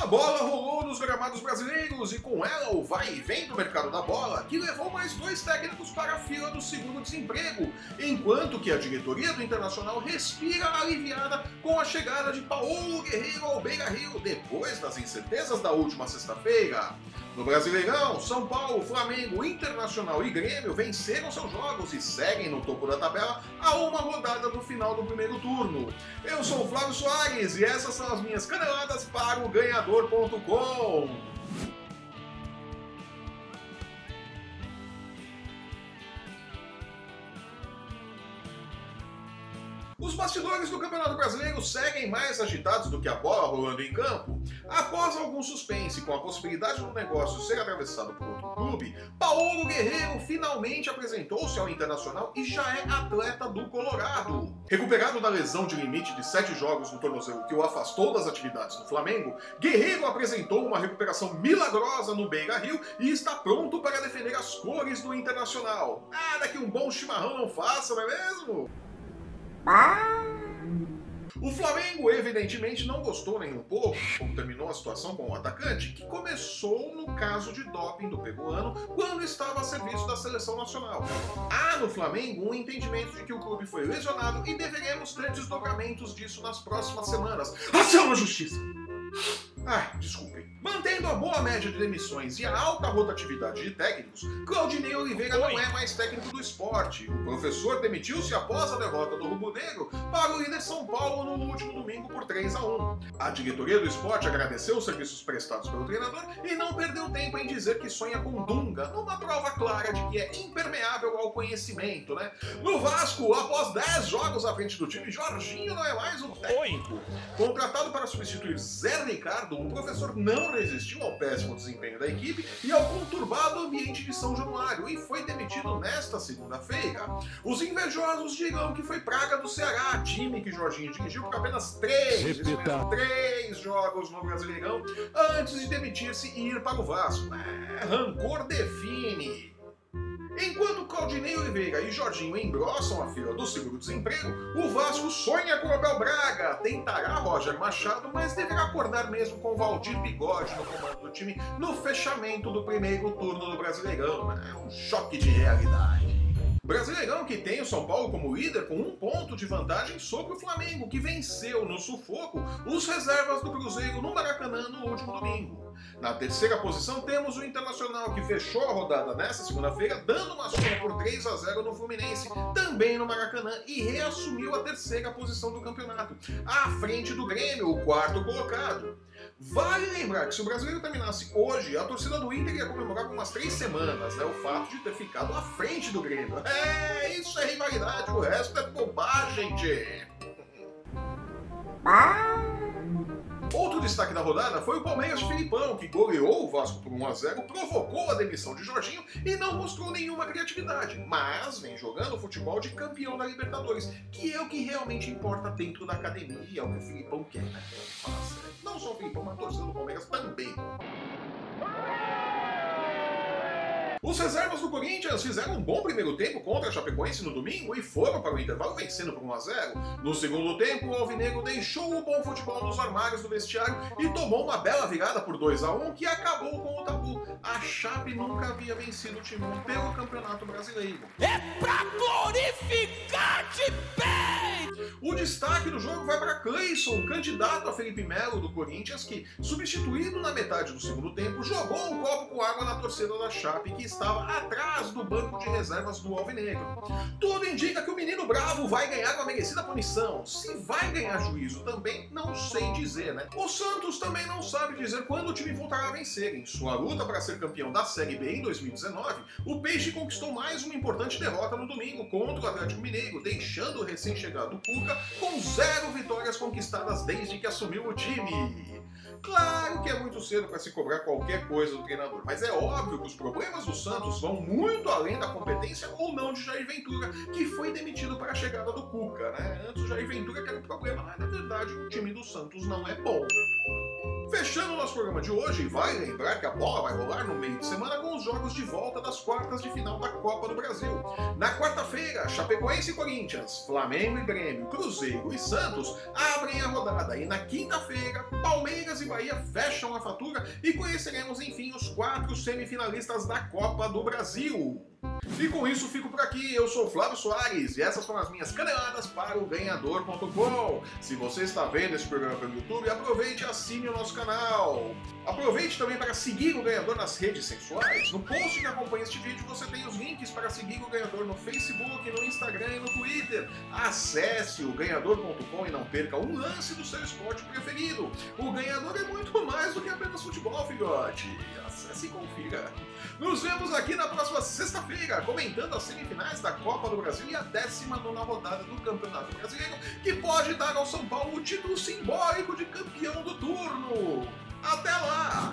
A bola rolou nos gramados brasileiros e com ela o vai e vem do mercado da bola, que levou mais dois técnicos para a fila do segundo desemprego, enquanto que a diretoria do Internacional respira aliviada com a chegada de Paulo Guerreiro ao Beira Rio depois das incertezas da última sexta-feira. No Brasileirão, São Paulo, Flamengo, Internacional e Grêmio venceram seus jogos e seguem no topo da tabela a uma rodada do final do primeiro turno. Eu sou o Flávio Soares e essas são as minhas caneladas para o ganhador.com. Os bastidores do Campeonato Brasileiro seguem mais agitados do que a bola rolando em campo. Após algum suspense com a possibilidade do negócio ser atravessado por outro clube, Paulo Guerreiro finalmente apresentou-se ao Internacional e já é atleta do Colorado. Recuperado da lesão de limite de sete jogos no tornozelo que o afastou das atividades no Flamengo, Guerreiro apresentou uma recuperação milagrosa no Beira-Rio e está pronto para defender as cores do Internacional. Nada que um bom chimarrão não faça, não é mesmo? O Flamengo, evidentemente, não gostou nem um pouco como terminou a situação com o atacante, que começou no caso de doping do peruano quando estava a serviço da seleção nacional. Há no Flamengo um entendimento de que o clube foi lesionado e deveremos ter desdobramentos disso nas próximas semanas. Ação na justiça! Ah, desculpem. Mantendo a boa média de demissões e a alta rotatividade de técnicos, Claudinei Oliveira Oi. não é mais técnico do esporte. O professor demitiu-se após a derrota do Rubro Negro para o líder São Paulo no último domingo por 3 a 1. A diretoria do esporte agradeceu os serviços prestados pelo treinador e não perdeu tempo em dizer que sonha com Dunga, numa prova clara de que é impermeável ao conhecimento, né? No Vasco, após 10 jogos à frente do time, Jorginho não é mais o técnico. Oi. Contratado para substituir Zé Ricardo, o professor não resistiu ao péssimo desempenho da equipe e ao conturbado ambiente de São Januário e foi demitido nesta segunda-feira. Os invejosos digam que foi praga do Ceará, time que Jorginho dirigiu por apenas três, três jogos no Brasileirão antes de demitir-se e ir para o Vasco. É, rancor define. Enquanto Claudinei Oliveira e Jorginho engrossam a fila do seguro-desemprego, o Vasco sonha com Abel Braga, tentará Roger Machado, mas deverá acordar mesmo com Valdir Bigode no comando do time no fechamento do primeiro turno do Brasileirão. É um choque de realidade. Brasileirão que tem o São Paulo como líder com um ponto de vantagem sobre o Flamengo, que venceu no sufoco os reservas do Cruzeiro no Maracanã no último domingo. Na terceira posição temos o Internacional, que fechou a rodada nesta segunda-feira, dando uma surra por 3 a 0 no Fluminense, também no Maracanã, e reassumiu a terceira posição do campeonato, à frente do Grêmio, o quarto colocado. Vale lembrar que se o brasileiro terminasse hoje, a torcida do Inter ia comemorar por umas três semanas, né? O fato de ter ficado à frente do Grêmio. É, isso é rivalidade, o resto é bobagem, gente. Outro destaque da rodada foi o Palmeiras de Filipão, que goleou o Vasco por 1 a 0, provocou a demissão de Jorginho e não mostrou nenhuma criatividade, mas vem jogando futebol de campeão da Libertadores, que é o que realmente importa dentro da academia, é o que o Filipão quer né? Não só o Filipão, mas a torcida do Palmeiras também. Os reservas do Corinthians fizeram um bom primeiro tempo contra a Chapecoense no domingo e foram para o intervalo vencendo por 1 a 0. No segundo tempo, o Alvinegro deixou o bom futebol nos armários do vestiário e tomou uma bela virada por 2 a 1 que acabou com o tabu. A Chape nunca havia vencido o Timão pelo Campeonato Brasileiro. É pra glorificar de bem! O destaque do jogo vai para Cleison, candidato a Felipe Melo do Corinthians, que, substituído na metade do segundo tempo, jogou um copo com água na torcida da Chape, que estava atrás do banco de reservas do Alvinegro. Tudo indica que o menino bravo vai ganhar uma merecida punição. Se vai ganhar juízo também, não sei dizer, né? O Santos também não sabe dizer quando o time voltará a vencer. Em sua luta para ser campeão da Série B em 2019, o Peixe conquistou mais uma importante derrota no domingo contra o Atlético Mineiro, deixando o recém-chegado Cuca com zero vitórias conquistadas desde que assumiu o time. Claro que é muito cedo para se cobrar qualquer coisa do treinador, mas é óbvio que os problemas do Santos vão muito além da competência ou não de Jair Ventura, que foi demitido para a chegada do Cuca, né? Antes o Jair Ventura que era o problema, mas na verdade o time do Santos não é bom. Fechando o nosso programa de hoje, vai lembrar que a bola vai rolar no meio de semana com os jogos de volta das quartas de final da Copa do Brasil. Na quarta-feira, Chapecoense e Corinthians, Flamengo e Grêmio, Cruzeiro e Santos abrem a rodada. E na quinta-feira, Palmeiras e Bahia fecham a fatura e conheceremos enfim os quatro semifinalistas da Copa do Brasil. E com isso fico por aqui. Eu sou Flávio Soares e essas foram as minhas caneladas para o ganhador.com. Se você está vendo esse programa pelo YouTube, aproveite e assine o nosso canal. Aproveite também para seguir o ganhador nas redes sexuais. No post que acompanha este vídeo você tem os links para seguir o ganhador no Facebook, no Instagram e no Twitter. Acesse o ganhador.com e não perca um lance do seu esporte preferido. O ganhador futebol, filhote. Acesse e confira. Nos vemos aqui na próxima sexta-feira, comentando as semifinais da Copa do Brasil e a 19 rodada do Campeonato Brasileiro, que pode dar ao São Paulo o título simbólico de campeão do turno. Até lá!